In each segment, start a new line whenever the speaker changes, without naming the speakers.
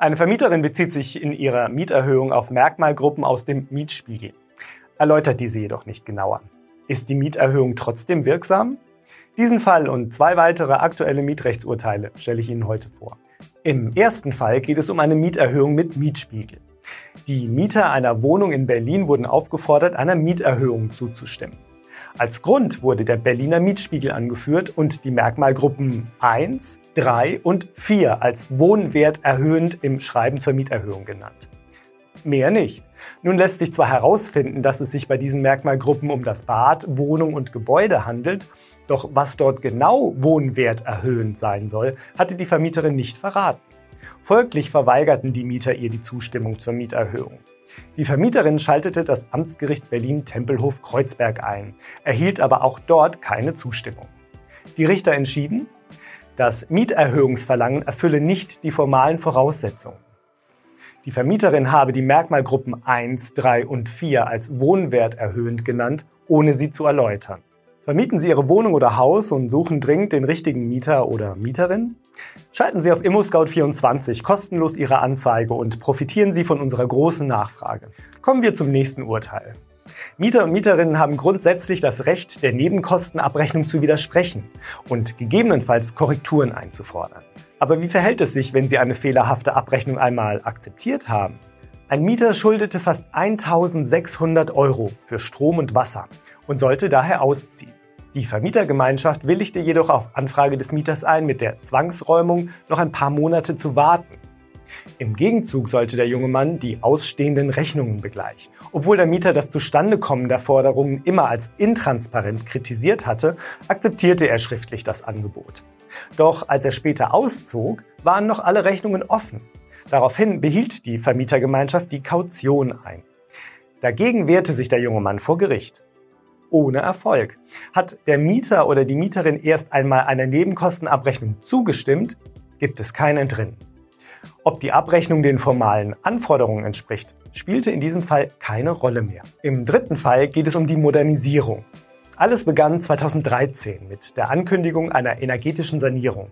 Eine Vermieterin bezieht sich in ihrer Mieterhöhung auf Merkmalgruppen aus dem Mietspiegel, erläutert diese jedoch nicht genauer. Ist die Mieterhöhung trotzdem wirksam? Diesen Fall und zwei weitere aktuelle Mietrechtsurteile stelle ich Ihnen heute vor. Im ersten Fall geht es um eine Mieterhöhung mit Mietspiegel. Die Mieter einer Wohnung in Berlin wurden aufgefordert, einer Mieterhöhung zuzustimmen. Als Grund wurde der Berliner Mietspiegel angeführt und die Merkmalgruppen 1, 3 und 4 als Wohnwert erhöhend im Schreiben zur Mieterhöhung genannt. Mehr nicht. Nun lässt sich zwar herausfinden, dass es sich bei diesen Merkmalgruppen um das Bad, Wohnung und Gebäude handelt, doch was dort genau Wohnwert erhöhend sein soll, hatte die Vermieterin nicht verraten. Folglich verweigerten die Mieter ihr die Zustimmung zur Mieterhöhung. Die Vermieterin schaltete das Amtsgericht Berlin-Tempelhof-Kreuzberg ein, erhielt aber auch dort keine Zustimmung. Die Richter entschieden, das Mieterhöhungsverlangen erfülle nicht die formalen Voraussetzungen. Die Vermieterin habe die Merkmalgruppen 1, 3 und 4 als wohnwerterhöhend genannt, ohne sie zu erläutern. Vermieten Sie Ihre Wohnung oder Haus und suchen dringend den richtigen Mieter oder Mieterin? Schalten Sie auf ImmoScout24 kostenlos Ihre Anzeige und profitieren Sie von unserer großen Nachfrage. Kommen wir zum nächsten Urteil. Mieter und Mieterinnen haben grundsätzlich das Recht, der Nebenkostenabrechnung zu widersprechen und gegebenenfalls Korrekturen einzufordern. Aber wie verhält es sich, wenn Sie eine fehlerhafte Abrechnung einmal akzeptiert haben? Ein Mieter schuldete fast 1600 Euro für Strom und Wasser und sollte daher ausziehen. Die Vermietergemeinschaft willigte jedoch auf Anfrage des Mieters ein, mit der Zwangsräumung noch ein paar Monate zu warten. Im Gegenzug sollte der junge Mann die ausstehenden Rechnungen begleichen. Obwohl der Mieter das Zustandekommen der Forderungen immer als intransparent kritisiert hatte, akzeptierte er schriftlich das Angebot. Doch als er später auszog, waren noch alle Rechnungen offen. Daraufhin behielt die Vermietergemeinschaft die Kaution ein. Dagegen wehrte sich der junge Mann vor Gericht ohne Erfolg. Hat der Mieter oder die Mieterin erst einmal einer Nebenkostenabrechnung zugestimmt, gibt es kein Entrinnen. Ob die Abrechnung den formalen Anforderungen entspricht, spielte in diesem Fall keine Rolle mehr. Im dritten Fall geht es um die Modernisierung. Alles begann 2013 mit der Ankündigung einer energetischen Sanierung.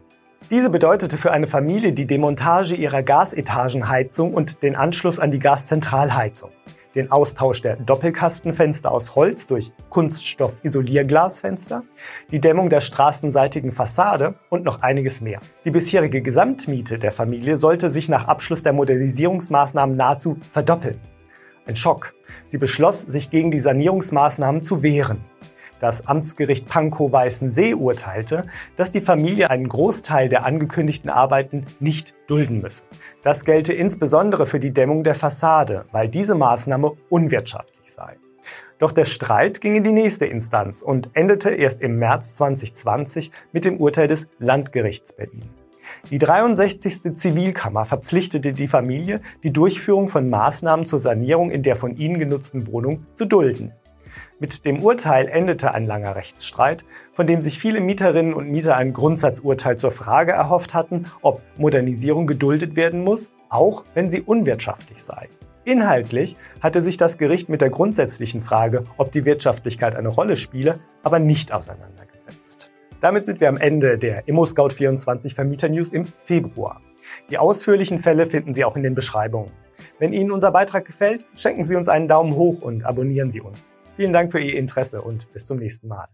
Diese bedeutete für eine Familie die Demontage ihrer Gasetagenheizung und den Anschluss an die Gaszentralheizung den Austausch der Doppelkastenfenster aus Holz durch Kunststoff-Isolierglasfenster, die Dämmung der straßenseitigen Fassade und noch einiges mehr. Die bisherige Gesamtmiete der Familie sollte sich nach Abschluss der Modernisierungsmaßnahmen nahezu verdoppeln. Ein Schock. Sie beschloss, sich gegen die Sanierungsmaßnahmen zu wehren. Das Amtsgericht Pankow-Weißensee urteilte, dass die Familie einen Großteil der angekündigten Arbeiten nicht dulden müsse. Das gelte insbesondere für die Dämmung der Fassade, weil diese Maßnahme unwirtschaftlich sei. Doch der Streit ging in die nächste Instanz und endete erst im März 2020 mit dem Urteil des Landgerichts Berlin. Die 63. Zivilkammer verpflichtete die Familie, die Durchführung von Maßnahmen zur Sanierung in der von ihnen genutzten Wohnung zu dulden. Mit dem Urteil endete ein langer Rechtsstreit, von dem sich viele Mieterinnen und Mieter ein Grundsatzurteil zur Frage erhofft hatten, ob Modernisierung geduldet werden muss, auch wenn sie unwirtschaftlich sei. Inhaltlich hatte sich das Gericht mit der grundsätzlichen Frage, ob die Wirtschaftlichkeit eine Rolle spiele, aber nicht auseinandergesetzt. Damit sind wir am Ende der ImmoScout24 Vermieter News im Februar. Die ausführlichen Fälle finden Sie auch in den Beschreibungen. Wenn Ihnen unser Beitrag gefällt, schenken Sie uns einen Daumen hoch und abonnieren Sie uns. Vielen Dank für Ihr Interesse und bis zum nächsten Mal.